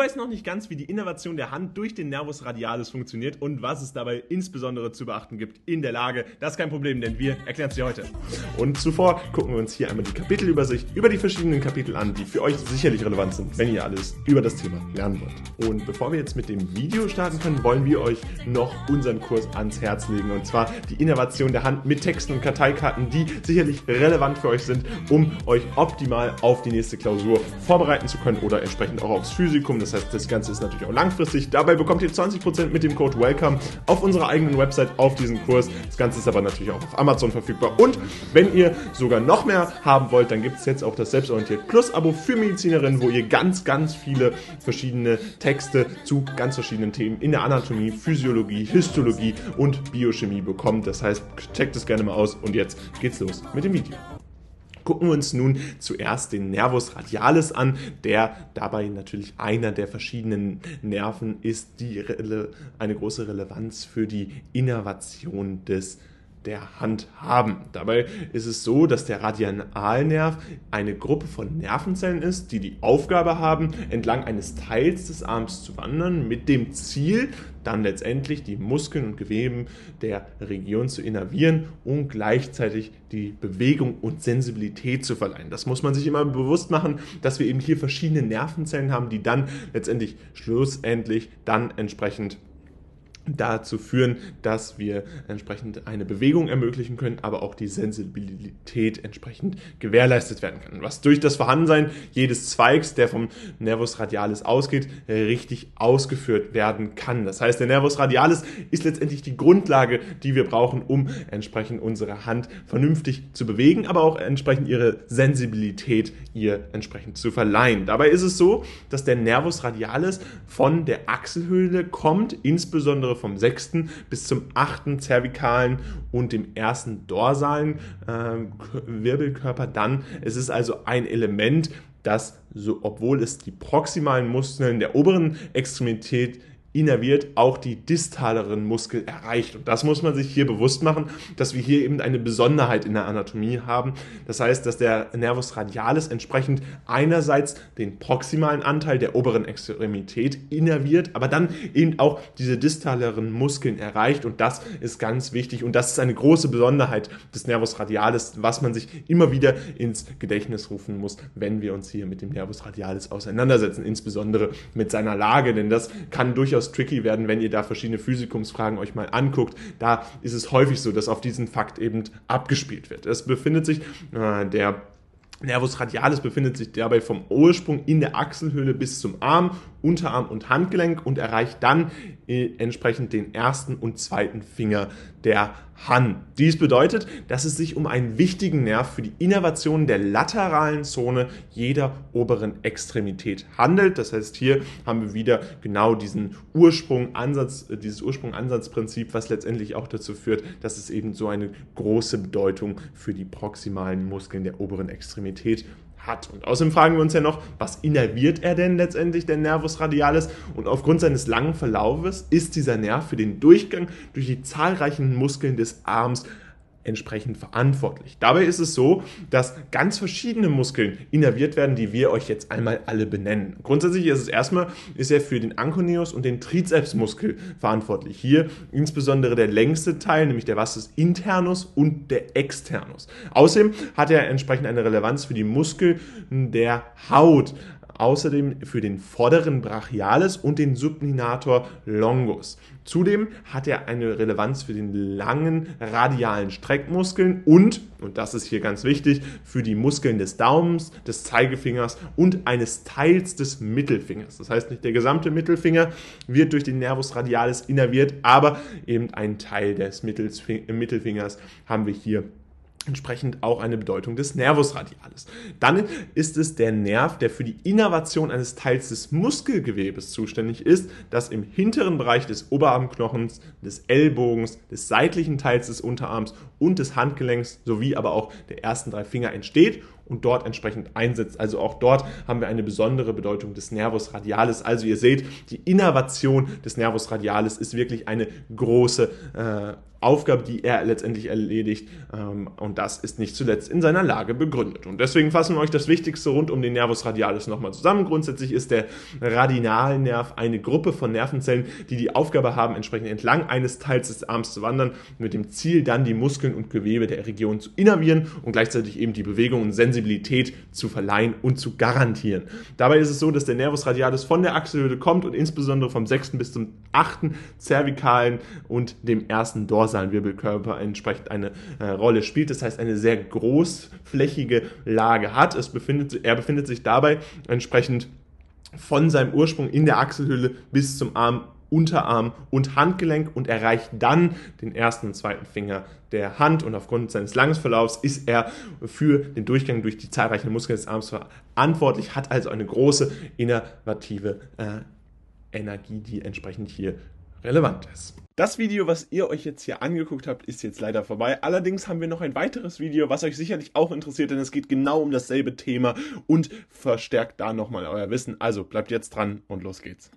weiß noch nicht ganz, wie die Innervation der Hand durch den Nervus radialis funktioniert und was es dabei insbesondere zu beachten gibt in der Lage, das ist kein Problem, denn wir erklären es dir heute. Und zuvor gucken wir uns hier einmal die Kapitelübersicht über die verschiedenen Kapitel an, die für euch sicherlich relevant sind, wenn ihr alles über das Thema lernen wollt. Und bevor wir jetzt mit dem Video starten können, wollen wir euch noch unseren Kurs ans Herz legen und zwar die Innovation der Hand mit Texten und Karteikarten, die sicherlich relevant für euch sind, um euch optimal auf die nächste Klausur vorbereiten zu können oder entsprechend auch aufs Physikum. Das das heißt, das Ganze ist natürlich auch langfristig. Dabei bekommt ihr 20% mit dem Code WELCOME auf unserer eigenen Website auf diesen Kurs. Das Ganze ist aber natürlich auch auf Amazon verfügbar. Und wenn ihr sogar noch mehr haben wollt, dann gibt es jetzt auch das Selbstorientiert Plus Abo für Medizinerinnen, wo ihr ganz, ganz viele verschiedene Texte zu ganz verschiedenen Themen in der Anatomie, Physiologie, Histologie und Biochemie bekommt. Das heißt, checkt es gerne mal aus und jetzt geht's los mit dem Video. Gucken wir uns nun zuerst den Nervus radialis an, der dabei natürlich einer der verschiedenen Nerven ist, die eine große Relevanz für die Innervation des der Hand haben. Dabei ist es so, dass der Radialnerv eine Gruppe von Nervenzellen ist, die die Aufgabe haben, entlang eines Teils des Arms zu wandern, mit dem Ziel, dann letztendlich die Muskeln und Geweben der Region zu innervieren und gleichzeitig die Bewegung und Sensibilität zu verleihen. Das muss man sich immer bewusst machen, dass wir eben hier verschiedene Nervenzellen haben, die dann letztendlich schlussendlich dann entsprechend dazu führen, dass wir entsprechend eine Bewegung ermöglichen können, aber auch die Sensibilität entsprechend gewährleistet werden kann. Was durch das Vorhandensein jedes Zweigs, der vom Nervus radialis ausgeht, richtig ausgeführt werden kann. Das heißt, der Nervus radialis ist letztendlich die Grundlage, die wir brauchen, um entsprechend unsere Hand vernünftig zu bewegen, aber auch entsprechend ihre Sensibilität ihr entsprechend zu verleihen. Dabei ist es so, dass der Nervus radialis von der Achselhöhle kommt, insbesondere vom sechsten bis zum achten zervikalen und dem ersten dorsalen äh, Wirbelkörper dann. Es ist also ein Element, das, so, obwohl es die proximalen Muskeln der oberen Extremität innerviert auch die distaleren Muskel erreicht. Und das muss man sich hier bewusst machen, dass wir hier eben eine Besonderheit in der Anatomie haben. Das heißt, dass der Nervus radialis entsprechend einerseits den proximalen Anteil der oberen Extremität innerviert, aber dann eben auch diese distaleren Muskeln erreicht. Und das ist ganz wichtig. Und das ist eine große Besonderheit des Nervus radialis, was man sich immer wieder ins Gedächtnis rufen muss, wenn wir uns hier mit dem Nervus radialis auseinandersetzen, insbesondere mit seiner Lage. Denn das kann durchaus durchaus tricky werden, wenn ihr da verschiedene Physikumsfragen euch mal anguckt. Da ist es häufig so, dass auf diesen Fakt eben abgespielt wird. Es befindet sich äh, der Nervus radialis befindet sich dabei vom Ursprung in der Achselhöhle bis zum Arm, Unterarm und Handgelenk und erreicht dann äh, entsprechend den ersten und zweiten Finger der Hand. Dies bedeutet, dass es sich um einen wichtigen Nerv für die Innervation der lateralen Zone jeder oberen Extremität handelt. Das heißt, hier haben wir wieder genau diesen Ursprung-Ansatz, äh, dieses Ursprung-Ansatzprinzip, was letztendlich auch dazu führt, dass es eben so eine große Bedeutung für die proximalen Muskeln der oberen Extremität hat. Und außerdem fragen wir uns ja noch, was innerviert er denn letztendlich, der Nervus radialis? Und aufgrund seines langen Verlaufes ist dieser Nerv für den Durchgang durch die zahlreichen Muskeln des Arms entsprechend verantwortlich. Dabei ist es so, dass ganz verschiedene Muskeln innerviert werden, die wir euch jetzt einmal alle benennen. Grundsätzlich ist es erstmal, ist er für den Anconeus und den Trizepsmuskel verantwortlich. Hier insbesondere der längste Teil, nämlich der Vastus internus und der externus. Außerdem hat er entsprechend eine Relevanz für die Muskeln der Haut außerdem für den vorderen Brachialis und den Subninator longus. Zudem hat er eine Relevanz für den langen radialen Streckmuskeln und, und das ist hier ganz wichtig, für die Muskeln des Daumens, des Zeigefingers und eines Teils des Mittelfingers. Das heißt, nicht der gesamte Mittelfinger wird durch den Nervus radialis innerviert, aber eben ein Teil des Mittelfingers haben wir hier entsprechend auch eine Bedeutung des Nervus radialis. Dann ist es der Nerv, der für die Innervation eines Teils des Muskelgewebes zuständig ist, das im hinteren Bereich des Oberarmknochens, des Ellbogens, des seitlichen Teils des Unterarms und des Handgelenks sowie aber auch der ersten drei Finger entsteht und dort entsprechend einsetzt. Also auch dort haben wir eine besondere Bedeutung des Nervus radialis. Also ihr seht, die Innervation des Nervus radialis ist wirklich eine große äh, Aufgabe, die er letztendlich erledigt. Ähm, und das ist nicht zuletzt in seiner Lage begründet. Und deswegen fassen wir euch das Wichtigste rund um den Nervus radialis nochmal zusammen. Grundsätzlich ist der Radinalnerv eine Gruppe von Nervenzellen, die die Aufgabe haben, entsprechend entlang eines Teils des Arms zu wandern, mit dem Ziel dann die Muskeln und Gewebe der Region zu innervieren und gleichzeitig eben die Bewegung und Sensibilität zu verleihen und zu garantieren. Dabei ist es so, dass der Nervus radialis von der Achselhöhle kommt und insbesondere vom sechsten bis zum achten zervikalen und dem ersten Dorsal dorsalen Wirbelkörper entsprechend eine äh, Rolle spielt. Das heißt, eine sehr großflächige Lage hat. Es befindet, er befindet sich dabei entsprechend von seinem Ursprung in der Achselhöhle bis zum Arm Unterarm und Handgelenk und erreicht dann den ersten und zweiten Finger der Hand und aufgrund seines Langungsverlaufs ist er für den Durchgang durch die zahlreichen Muskeln des Arms verantwortlich, hat also eine große innervative äh, Energie, die entsprechend hier relevant ist. Das Video, was ihr euch jetzt hier angeguckt habt, ist jetzt leider vorbei. Allerdings haben wir noch ein weiteres Video, was euch sicherlich auch interessiert, denn es geht genau um dasselbe Thema und verstärkt da nochmal euer Wissen. Also bleibt jetzt dran und los geht's.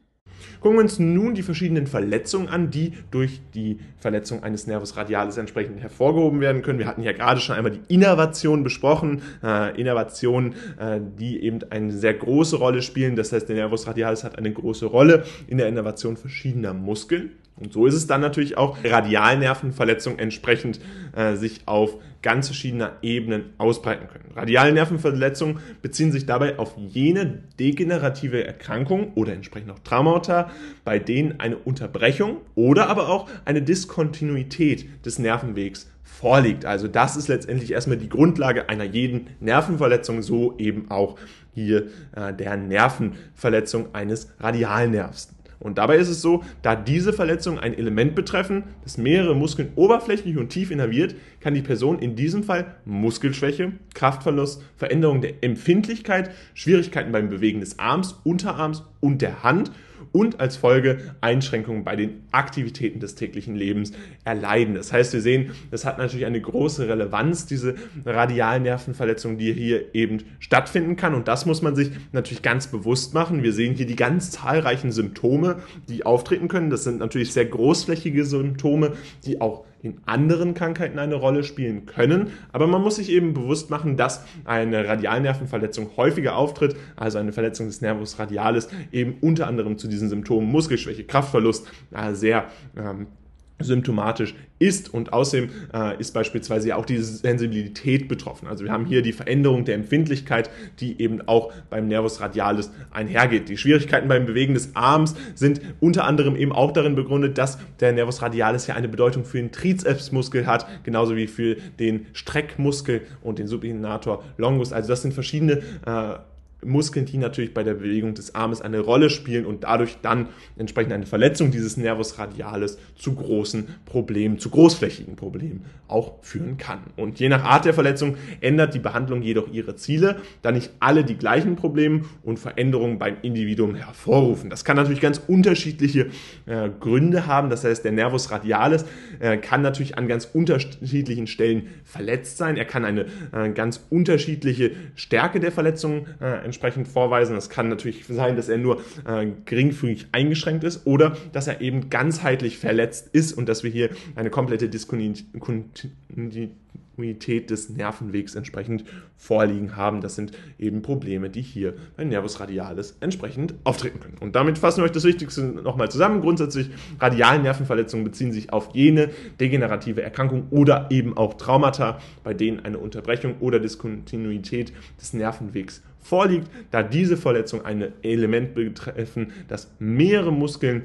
Gucken wir uns nun die verschiedenen Verletzungen an, die durch die Verletzung eines Nervus radialis entsprechend hervorgehoben werden können. Wir hatten ja gerade schon einmal die Innervation besprochen. Äh, Innervationen, äh, die eben eine sehr große Rolle spielen. Das heißt, der Nervus radialis hat eine große Rolle in der Innervation verschiedener Muskeln. Und so ist es dann natürlich auch Radialnervenverletzungen entsprechend äh, sich auf ganz verschiedener Ebenen ausbreiten können. Radialnervenverletzungen beziehen sich dabei auf jene degenerative Erkrankung oder entsprechend auch Traumata, bei denen eine Unterbrechung oder aber auch eine Diskontinuität des Nervenwegs vorliegt. Also das ist letztendlich erstmal die Grundlage einer jeden Nervenverletzung, so eben auch hier äh, der Nervenverletzung eines Radialnervs. Und dabei ist es so, da diese Verletzungen ein Element betreffen, das mehrere Muskeln oberflächlich und tief innerviert, kann die Person in diesem Fall Muskelschwäche, Kraftverlust, Veränderung der Empfindlichkeit, Schwierigkeiten beim Bewegen des Arms, Unterarms und der Hand und als Folge Einschränkungen bei den Aktivitäten des täglichen Lebens erleiden. Das heißt, wir sehen, das hat natürlich eine große Relevanz, diese Radialnervenverletzung, die hier eben stattfinden kann. Und das muss man sich natürlich ganz bewusst machen. Wir sehen hier die ganz zahlreichen Symptome, die auftreten können. Das sind natürlich sehr großflächige Symptome, die auch in anderen Krankheiten eine Rolle spielen können. Aber man muss sich eben bewusst machen, dass eine Radialnervenverletzung häufiger auftritt, also eine Verletzung des Nervus radialis eben unter anderem zu diesen Symptomen Muskelschwäche, Kraftverlust äh, sehr ähm, symptomatisch ist und außerdem äh, ist beispielsweise auch die Sensibilität betroffen. Also wir haben hier die Veränderung der Empfindlichkeit, die eben auch beim Nervus radialis einhergeht. Die Schwierigkeiten beim Bewegen des Arms sind unter anderem eben auch darin begründet, dass der Nervus radialis ja eine Bedeutung für den Trizepsmuskel hat, genauso wie für den Streckmuskel und den Supinator longus. Also das sind verschiedene äh, Muskeln, die natürlich bei der Bewegung des Armes eine Rolle spielen und dadurch dann entsprechend eine Verletzung dieses Nervus radialis zu großen Problemen, zu großflächigen Problemen auch führen kann. Und je nach Art der Verletzung ändert die Behandlung jedoch ihre Ziele, da nicht alle die gleichen Probleme und Veränderungen beim Individuum hervorrufen. Das kann natürlich ganz unterschiedliche äh, Gründe haben. Das heißt, der Nervus radialis äh, kann natürlich an ganz unterschiedlichen Stellen verletzt sein. Er kann eine äh, ganz unterschiedliche Stärke der Verletzung äh, entsprechend vorweisen. Es kann natürlich sein, dass er nur äh, geringfügig eingeschränkt ist oder dass er eben ganzheitlich verletzt ist und dass wir hier eine komplette Diskontinuität Kontinuität des Nervenwegs entsprechend vorliegen haben. Das sind eben Probleme, die hier bei Nervus radialis entsprechend auftreten können. Und damit fassen wir euch das Wichtigste nochmal zusammen. Grundsätzlich, Radialnervenverletzungen beziehen sich auf jene degenerative Erkrankung oder eben auch Traumata, bei denen eine Unterbrechung oder Diskontinuität des Nervenwegs vorliegt, da diese Verletzungen ein Element betreffen, das mehrere Muskeln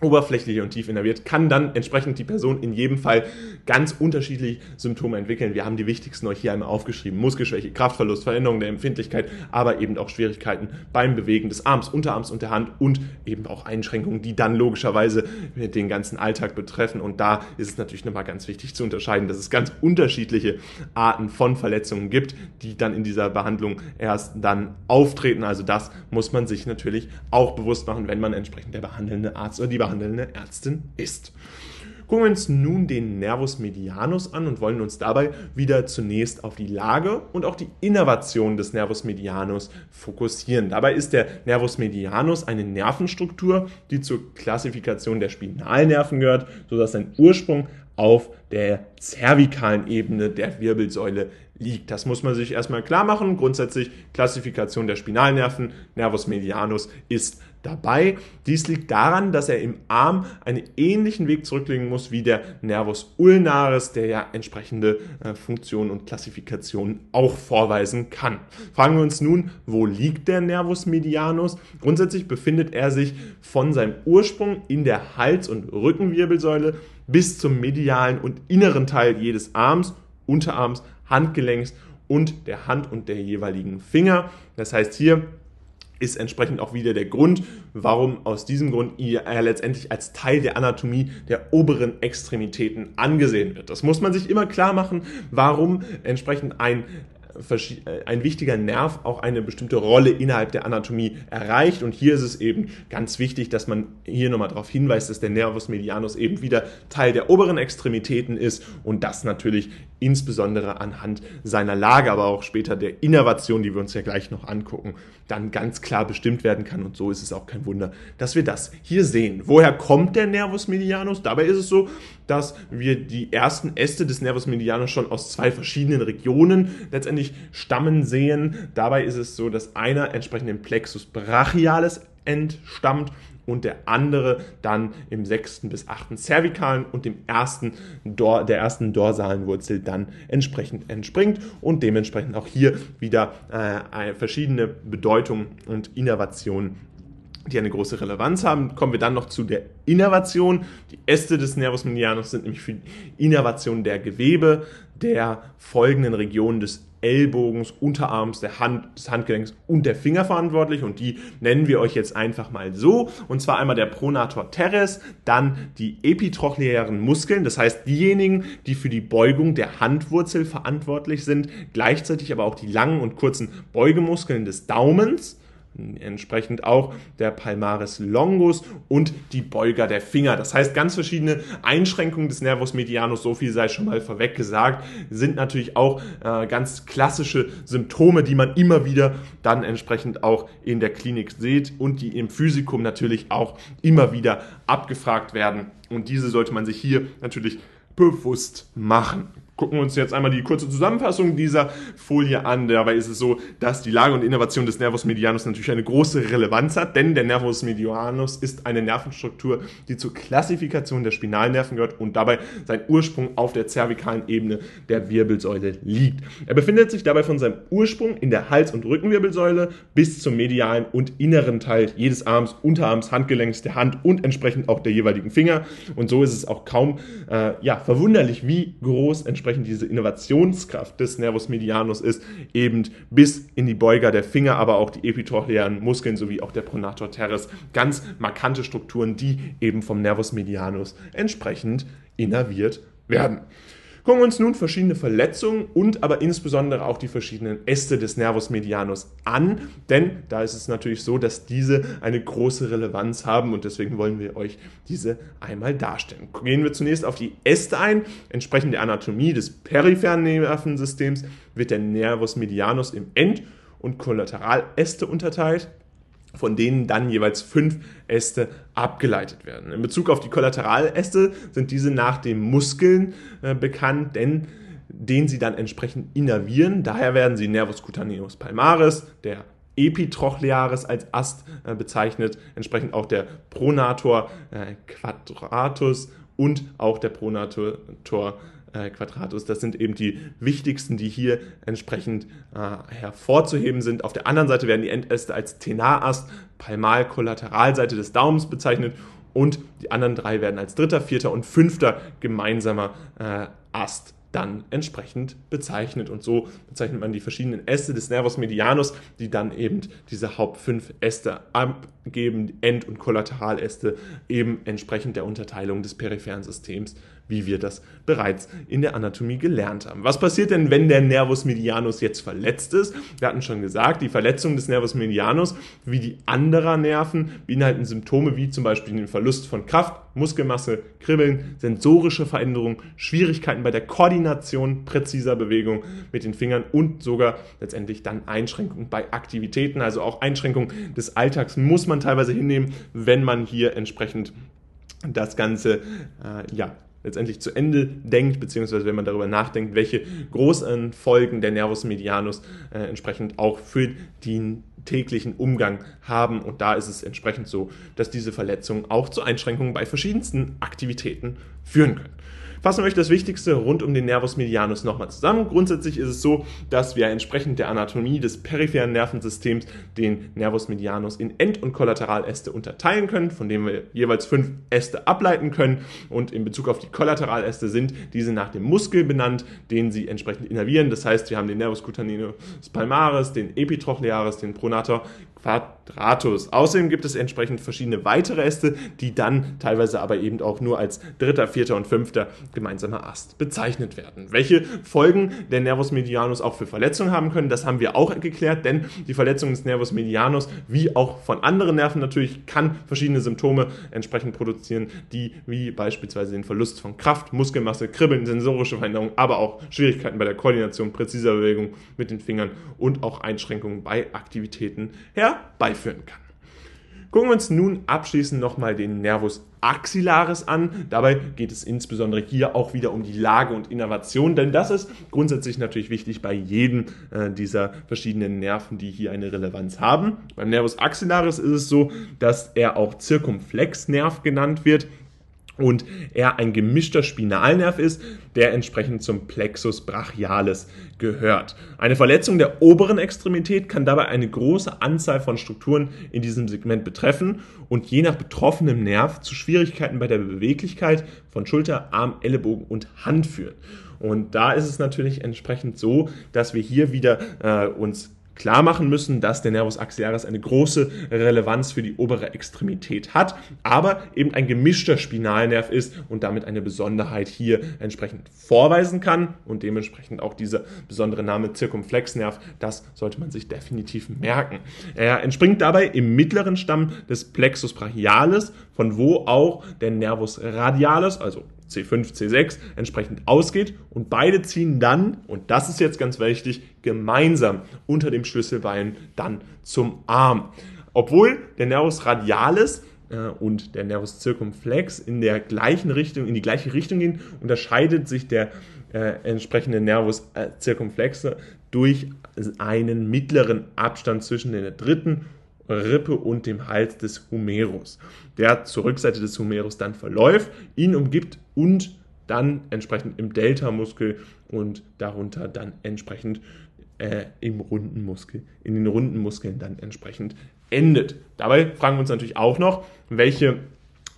oberflächlich und tief innerviert, kann dann entsprechend die Person in jedem Fall ganz unterschiedliche Symptome entwickeln. Wir haben die wichtigsten euch hier einmal aufgeschrieben. Muskelschwäche, Kraftverlust, Veränderung der Empfindlichkeit, aber eben auch Schwierigkeiten beim Bewegen des Arms, Unterarms und der Hand und eben auch Einschränkungen, die dann logischerweise den ganzen Alltag betreffen. Und da ist es natürlich nochmal ganz wichtig zu unterscheiden, dass es ganz unterschiedliche Arten von Verletzungen gibt, die dann in dieser Behandlung erst dann auftreten. Also das muss man sich natürlich auch bewusst machen, wenn man entsprechend der behandelnde Arzt oder die behandelnde Ärztin ist. Gucken wir uns nun den Nervus medianus an und wollen uns dabei wieder zunächst auf die Lage und auch die Innervation des Nervus medianus fokussieren. Dabei ist der Nervus medianus eine Nervenstruktur, die zur Klassifikation der Spinalnerven gehört, sodass sein Ursprung auf der zervikalen Ebene der Wirbelsäule liegt. Das muss man sich erstmal klar machen. Grundsätzlich Klassifikation der Spinalnerven, Nervus medianus ist dabei. Dies liegt daran, dass er im Arm einen ähnlichen Weg zurücklegen muss wie der Nervus ulnaris, der ja entsprechende äh, Funktionen und Klassifikationen auch vorweisen kann. Fragen wir uns nun, wo liegt der Nervus medianus? Grundsätzlich befindet er sich von seinem Ursprung in der Hals- und Rückenwirbelsäule bis zum medialen und inneren Teil jedes Arms, Unterarms, Handgelenks und der Hand und der jeweiligen Finger. Das heißt, hier ist entsprechend auch wieder der Grund, warum aus diesem Grund er letztendlich als Teil der Anatomie der oberen Extremitäten angesehen wird. Das muss man sich immer klar machen, warum entsprechend ein äh, ein wichtiger Nerv auch eine bestimmte Rolle innerhalb der Anatomie erreicht. Und hier ist es eben ganz wichtig, dass man hier nochmal darauf hinweist, dass der Nervus medianus eben wieder Teil der oberen Extremitäten ist und das natürlich insbesondere anhand seiner Lage, aber auch später der Innervation, die wir uns ja gleich noch angucken, dann ganz klar bestimmt werden kann. Und so ist es auch kein Wunder, dass wir das hier sehen. Woher kommt der Nervus medianus? Dabei ist es so, dass wir die ersten Äste des Nervus medianus schon aus zwei verschiedenen Regionen letztendlich stammen sehen. Dabei ist es so, dass einer entsprechend dem Plexus brachialis entstammt und der andere dann im sechsten bis achten Zervikalen und dem ersten Dor der ersten dorsalen Wurzel dann entsprechend entspringt und dementsprechend auch hier wieder äh, verschiedene Bedeutungen und Innovationen die eine große Relevanz haben. Kommen wir dann noch zu der Innervation. Die Äste des Nervus medianus sind nämlich für die Innervation der Gewebe der folgenden Regionen des Ellbogens, Unterarms, der Hand, des Handgelenks und der Finger verantwortlich und die nennen wir euch jetzt einfach mal so und zwar einmal der Pronator teres, dann die epitrochleären Muskeln, das heißt diejenigen, die für die Beugung der Handwurzel verantwortlich sind, gleichzeitig aber auch die langen und kurzen Beugemuskeln des Daumens entsprechend auch der Palmaris longus und die Beuger der Finger. Das heißt, ganz verschiedene Einschränkungen des Nervus medianus, so viel sei schon mal vorweg gesagt, sind natürlich auch äh, ganz klassische Symptome, die man immer wieder dann entsprechend auch in der Klinik sieht und die im Physikum natürlich auch immer wieder abgefragt werden. Und diese sollte man sich hier natürlich bewusst machen gucken wir uns jetzt einmal die kurze Zusammenfassung dieser Folie an. Dabei ist es so, dass die Lage und Innovation des Nervus medianus natürlich eine große Relevanz hat, denn der Nervus medianus ist eine Nervenstruktur, die zur Klassifikation der Spinalnerven gehört und dabei sein Ursprung auf der zervikalen Ebene der Wirbelsäule liegt. Er befindet sich dabei von seinem Ursprung in der Hals- und Rückenwirbelsäule bis zum medialen und inneren Teil jedes Arms, Unterarms, Handgelenks, der Hand und entsprechend auch der jeweiligen Finger. Und so ist es auch kaum äh, ja, verwunderlich, wie groß entsprechend dementsprechend diese Innovationskraft des Nervus medianus ist, eben bis in die Beuger der Finger, aber auch die epitrochlearen Muskeln sowie auch der Pronator teres. Ganz markante Strukturen, die eben vom Nervus medianus entsprechend innerviert werden. Gucken wir uns nun verschiedene Verletzungen und aber insbesondere auch die verschiedenen Äste des Nervus medianus an, denn da ist es natürlich so, dass diese eine große Relevanz haben und deswegen wollen wir euch diese einmal darstellen. Gehen wir zunächst auf die Äste ein. Entsprechend der Anatomie des peripheren Nervensystems wird der Nervus medianus im End- und Kollateraläste unterteilt von denen dann jeweils fünf Äste abgeleitet werden. In Bezug auf die Kollateraläste sind diese nach den Muskeln äh, bekannt, denn den sie dann entsprechend innervieren. Daher werden sie Nervus cutaneus palmaris, der Epitrochlearis als Ast äh, bezeichnet, entsprechend auch der Pronator äh, quadratus und auch der Pronator äh, Quadratus. Das sind eben die wichtigsten, die hier entsprechend äh, hervorzuheben sind. Auf der anderen Seite werden die Endäste als Tenarast, Palmal-Kollateralseite des Daumens bezeichnet und die anderen drei werden als dritter, vierter und fünfter gemeinsamer äh, Ast dann entsprechend bezeichnet. Und so bezeichnet man die verschiedenen Äste des Nervus medianus, die dann eben diese Haupt fünf Äste abgeben, End- und Kollateraläste eben entsprechend der Unterteilung des peripheren Systems wie wir das bereits in der Anatomie gelernt haben. Was passiert denn, wenn der Nervus medianus jetzt verletzt ist? Wir hatten schon gesagt, die Verletzung des Nervus medianus wie die anderer Nerven beinhalten Symptome wie zum Beispiel den Verlust von Kraft, Muskelmasse, Kribbeln, sensorische Veränderungen, Schwierigkeiten bei der Koordination präziser Bewegung mit den Fingern und sogar letztendlich dann Einschränkungen bei Aktivitäten, also auch Einschränkungen des Alltags muss man teilweise hinnehmen, wenn man hier entsprechend das Ganze äh, ja, letztendlich zu Ende denkt, beziehungsweise wenn man darüber nachdenkt, welche großen Folgen der Nervus medianus äh, entsprechend auch für den täglichen Umgang haben. Und da ist es entsprechend so, dass diese Verletzungen auch zu Einschränkungen bei verschiedensten Aktivitäten führen können. Fassen wir euch das Wichtigste rund um den Nervus medianus nochmal zusammen. Grundsätzlich ist es so, dass wir entsprechend der Anatomie des peripheren Nervensystems den Nervus medianus in End- und Kollateraläste unterteilen können, von denen wir jeweils fünf Äste ableiten können. Und in Bezug auf die Kollateraläste sind diese nach dem Muskel benannt, den sie entsprechend innervieren. Das heißt, wir haben den Nervus cutaneus palmaris, den Epitrochlearis, den Pronator Quadratus. Außerdem gibt es entsprechend verschiedene weitere Äste, die dann teilweise aber eben auch nur als dritter, vierter und fünfter gemeinsamer Ast bezeichnet werden. Welche Folgen der Nervus medianus auch für Verletzungen haben können, das haben wir auch geklärt, denn die Verletzung des Nervus medianus, wie auch von anderen Nerven natürlich, kann verschiedene Symptome entsprechend produzieren, die wie beispielsweise den Verlust von Kraft, Muskelmasse, Kribbeln, sensorische Veränderungen, aber auch Schwierigkeiten bei der Koordination präziser Bewegung mit den Fingern und auch Einschränkungen bei Aktivitäten herbeiführen kann. Gucken wir uns nun abschließend nochmal den Nervus axillaris an. Dabei geht es insbesondere hier auch wieder um die Lage und Innervation, denn das ist grundsätzlich natürlich wichtig bei jedem äh, dieser verschiedenen Nerven, die hier eine Relevanz haben. Beim Nervus axillaris ist es so, dass er auch Zirkumflexnerv genannt wird und er ein gemischter Spinalnerv ist, der entsprechend zum Plexus brachialis gehört. Eine Verletzung der oberen Extremität kann dabei eine große Anzahl von Strukturen in diesem Segment betreffen und je nach betroffenem Nerv zu Schwierigkeiten bei der Beweglichkeit von Schulter, Arm, Ellenbogen und Hand führen. Und da ist es natürlich entsprechend so, dass wir hier wieder äh, uns klar machen müssen, dass der Nervus axillaris eine große Relevanz für die obere Extremität hat, aber eben ein gemischter Spinalnerv ist und damit eine Besonderheit hier entsprechend vorweisen kann und dementsprechend auch dieser besondere Name Zirkumflexnerv, das sollte man sich definitiv merken. Er entspringt dabei im mittleren Stamm des Plexus brachialis, von wo auch der Nervus radialis, also C5, C6 entsprechend ausgeht und beide ziehen dann, und das ist jetzt ganz wichtig, gemeinsam unter dem Schlüsselbein dann zum Arm. Obwohl der Nervus radialis äh, und der Nervus circumflex in der gleichen Richtung, in die gleiche Richtung gehen, unterscheidet sich der äh, entsprechende Nervus äh, circumflex durch einen mittleren Abstand zwischen der dritten Rippe und dem Hals des Humerus, der zur Rückseite des Humerus dann verläuft, ihn umgibt und dann entsprechend im Delta-Muskel und darunter dann entsprechend äh, im runden Muskel, in den runden Muskeln dann entsprechend endet. Dabei fragen wir uns natürlich auch noch, welche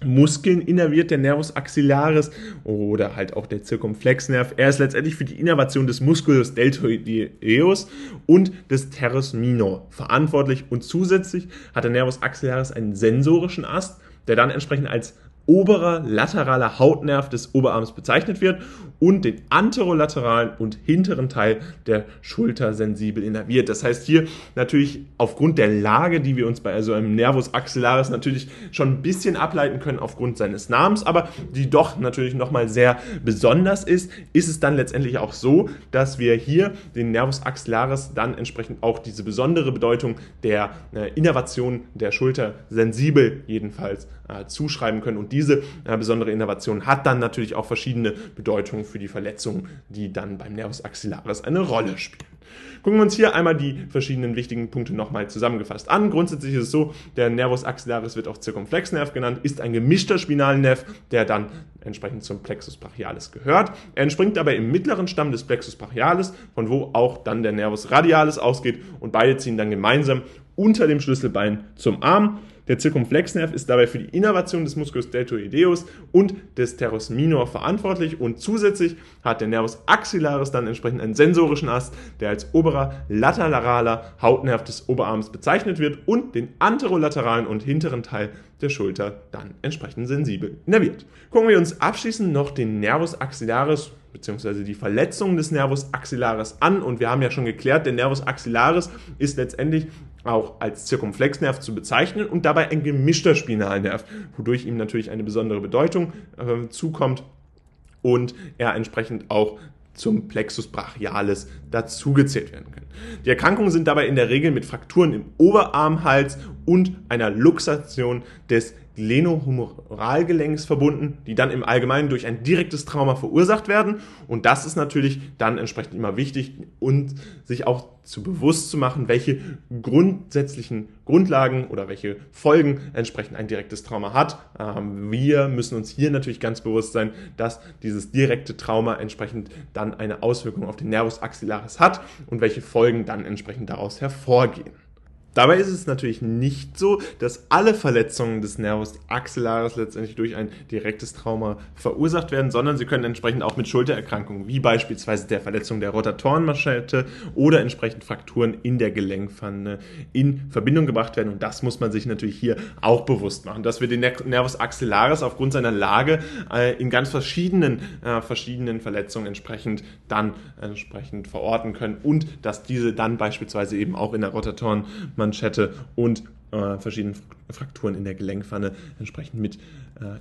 Muskeln innerviert der Nervus axillaris oder halt auch der Zirkumflexnerv. Er ist letztendlich für die Innervation des Musculus deltoideus und des Teres minor verantwortlich und zusätzlich hat der Nervus axillaris einen sensorischen Ast, der dann entsprechend als oberer lateraler Hautnerv des Oberarms bezeichnet wird und den anterolateralen und hinteren Teil der Schulter sensibel innerviert. Das heißt hier natürlich aufgrund der Lage, die wir uns bei so einem Nervus axillaris natürlich schon ein bisschen ableiten können aufgrund seines Namens, aber die doch natürlich nochmal sehr besonders ist, ist es dann letztendlich auch so, dass wir hier den Nervus axillaris dann entsprechend auch diese besondere Bedeutung der äh, Innervation der Schulter sensibel jedenfalls äh, zuschreiben können und diese äh, besondere Innovation hat dann natürlich auch verschiedene Bedeutungen für die Verletzungen, die dann beim Nervus axillaris eine Rolle spielen. Gucken wir uns hier einmal die verschiedenen wichtigen Punkte nochmal zusammengefasst an. Grundsätzlich ist es so, der Nervus axillaris wird auch Zirkumflexnerv genannt, ist ein gemischter Spinalnerv, der dann entsprechend zum Plexus brachialis gehört. Er entspringt dabei im mittleren Stamm des Plexus brachialis, von wo auch dann der Nervus radialis ausgeht und beide ziehen dann gemeinsam unter dem Schlüsselbein zum Arm Der Zirkumflexnerv ist dabei für die Innervation des Musculus deltoideus und des Teres minor verantwortlich und zusätzlich hat der Nervus axillaris dann entsprechend einen sensorischen Ast, der als oberer lateraler Hautnerv des Oberarms bezeichnet wird und den anterolateralen und hinteren Teil der Schulter dann entsprechend sensibel innerviert. Gucken wir uns abschließend noch den Nervus axillaris bzw. die Verletzung des Nervus axillaris an und wir haben ja schon geklärt, der Nervus axillaris ist letztendlich auch als Zirkumflexnerv zu bezeichnen und dabei ein gemischter Spinalnerv, wodurch ihm natürlich eine besondere Bedeutung äh, zukommt und er entsprechend auch zum Plexus brachialis dazugezählt werden können. Die Erkrankungen sind dabei in der Regel mit Frakturen im Oberarmhals und einer Luxation des Glenohumoralgelenks verbunden, die dann im Allgemeinen durch ein direktes Trauma verursacht werden. Und das ist natürlich dann entsprechend immer wichtig und sich auch zu bewusst zu machen, welche grundsätzlichen Grundlagen oder welche Folgen entsprechend ein direktes Trauma hat. Ähm, wir müssen uns hier natürlich ganz bewusst sein, dass dieses direkte Trauma entsprechend dann eine Auswirkung auf den Nervus axillaris hat und welche Folgen dann entsprechend daraus hervorgehen. Dabei ist es natürlich nicht so, dass alle Verletzungen des Nervus axillaris letztendlich durch ein direktes Trauma verursacht werden, sondern sie können entsprechend auch mit Schultererkrankungen, wie beispielsweise der Verletzung der Rotatorenmanschette oder entsprechend Frakturen in der Gelenkpfanne in Verbindung gebracht werden. Und das muss man sich natürlich hier auch bewusst machen, dass wir den Nervus axillaris aufgrund seiner Lage äh, in ganz verschiedenen, äh, verschiedenen Verletzungen entsprechend dann entsprechend verorten können und dass diese dann beispielsweise eben auch in der Rotatorenmanschette Manschette und äh, verschiedenen Frakturen in der Gelenkpfanne entsprechend mit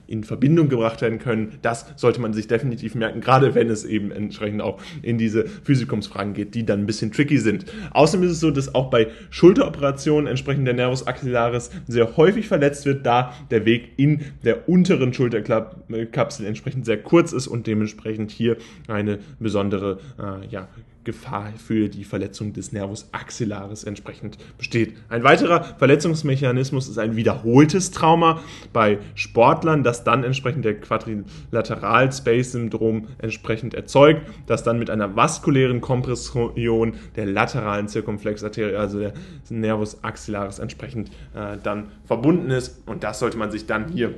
in Verbindung gebracht werden können. Das sollte man sich definitiv merken, gerade wenn es eben entsprechend auch in diese Physikumsfragen geht, die dann ein bisschen tricky sind. Außerdem ist es so, dass auch bei Schulteroperationen entsprechend der Nervus axillaris sehr häufig verletzt wird, da der Weg in der unteren Schulterkapsel entsprechend sehr kurz ist und dementsprechend hier eine besondere äh, ja, Gefahr für die Verletzung des Nervus axillaris entsprechend besteht. Ein weiterer Verletzungsmechanismus ist ein wiederholtes Trauma bei Sportlern, das dann entsprechend der Quadrilateral-Space-Syndrom entsprechend erzeugt, das dann mit einer vaskulären Kompression der lateralen Zirkumflexarterie, also der Nervus axillaris entsprechend äh, dann verbunden ist. Und das sollte man sich dann hier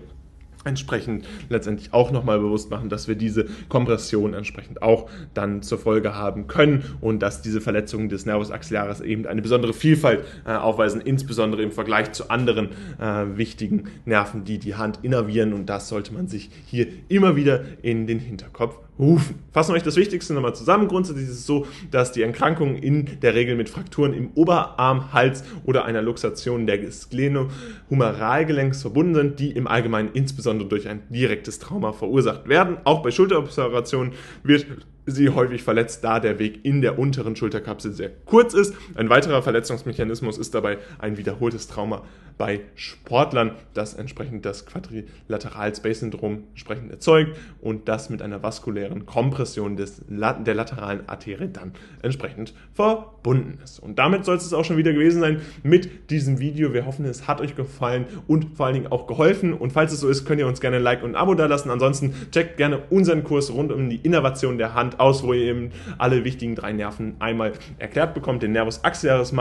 entsprechend letztendlich auch nochmal bewusst machen, dass wir diese Kompression entsprechend auch dann zur Folge haben können und dass diese Verletzungen des Nervus axillaris eben eine besondere Vielfalt äh, aufweisen, insbesondere im Vergleich zu anderen äh, wichtigen Nerven, die die Hand innervieren und das sollte man sich hier immer wieder in den Hinterkopf rufen. Fassen wir euch das Wichtigste nochmal zusammen. Grundsätzlich ist es so, dass die Erkrankungen in der Regel mit Frakturen im Oberarm, Hals oder einer Luxation des Glenohumeralgelenks verbunden sind, die im Allgemeinen insbesondere durch ein direktes Trauma verursacht werden. Auch bei Schulteroperationen wird sie häufig verletzt, da der Weg in der unteren Schulterkapsel sehr kurz ist. Ein weiterer Verletzungsmechanismus ist dabei ein wiederholtes Trauma bei Sportlern, das entsprechend das Quadrilateral-Space-Syndrom entsprechend erzeugt und das mit einer vaskulären Kompression des, der lateralen Arterie dann entsprechend verbunden ist. Und damit soll es auch schon wieder gewesen sein mit diesem Video. Wir hoffen, es hat euch gefallen und vor allen Dingen auch geholfen. Und falls es so ist, könnt ihr uns gerne ein Like und ein Abo da lassen. Ansonsten checkt gerne unseren Kurs rund um die Innovation der Hand aus, wo ihr eben alle wichtigen drei Nerven einmal erklärt bekommt. Den Nervus axillaris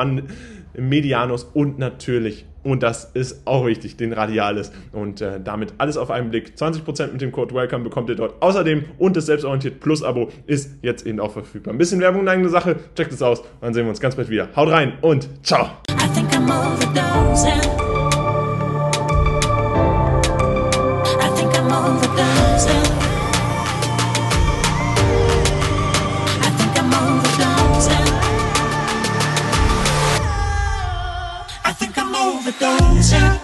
medianus und natürlich, und das ist auch wichtig, den Radialis. Und äh, damit alles auf einen Blick. 20% mit dem Code WELCOME bekommt ihr dort. Außerdem, und das Selbstorientiert Plus Abo ist jetzt eben auch verfügbar. Ein bisschen Werbung, eine eigene Sache. Checkt es aus. Dann sehen wir uns ganz bald wieder. Haut rein und ciao. attention.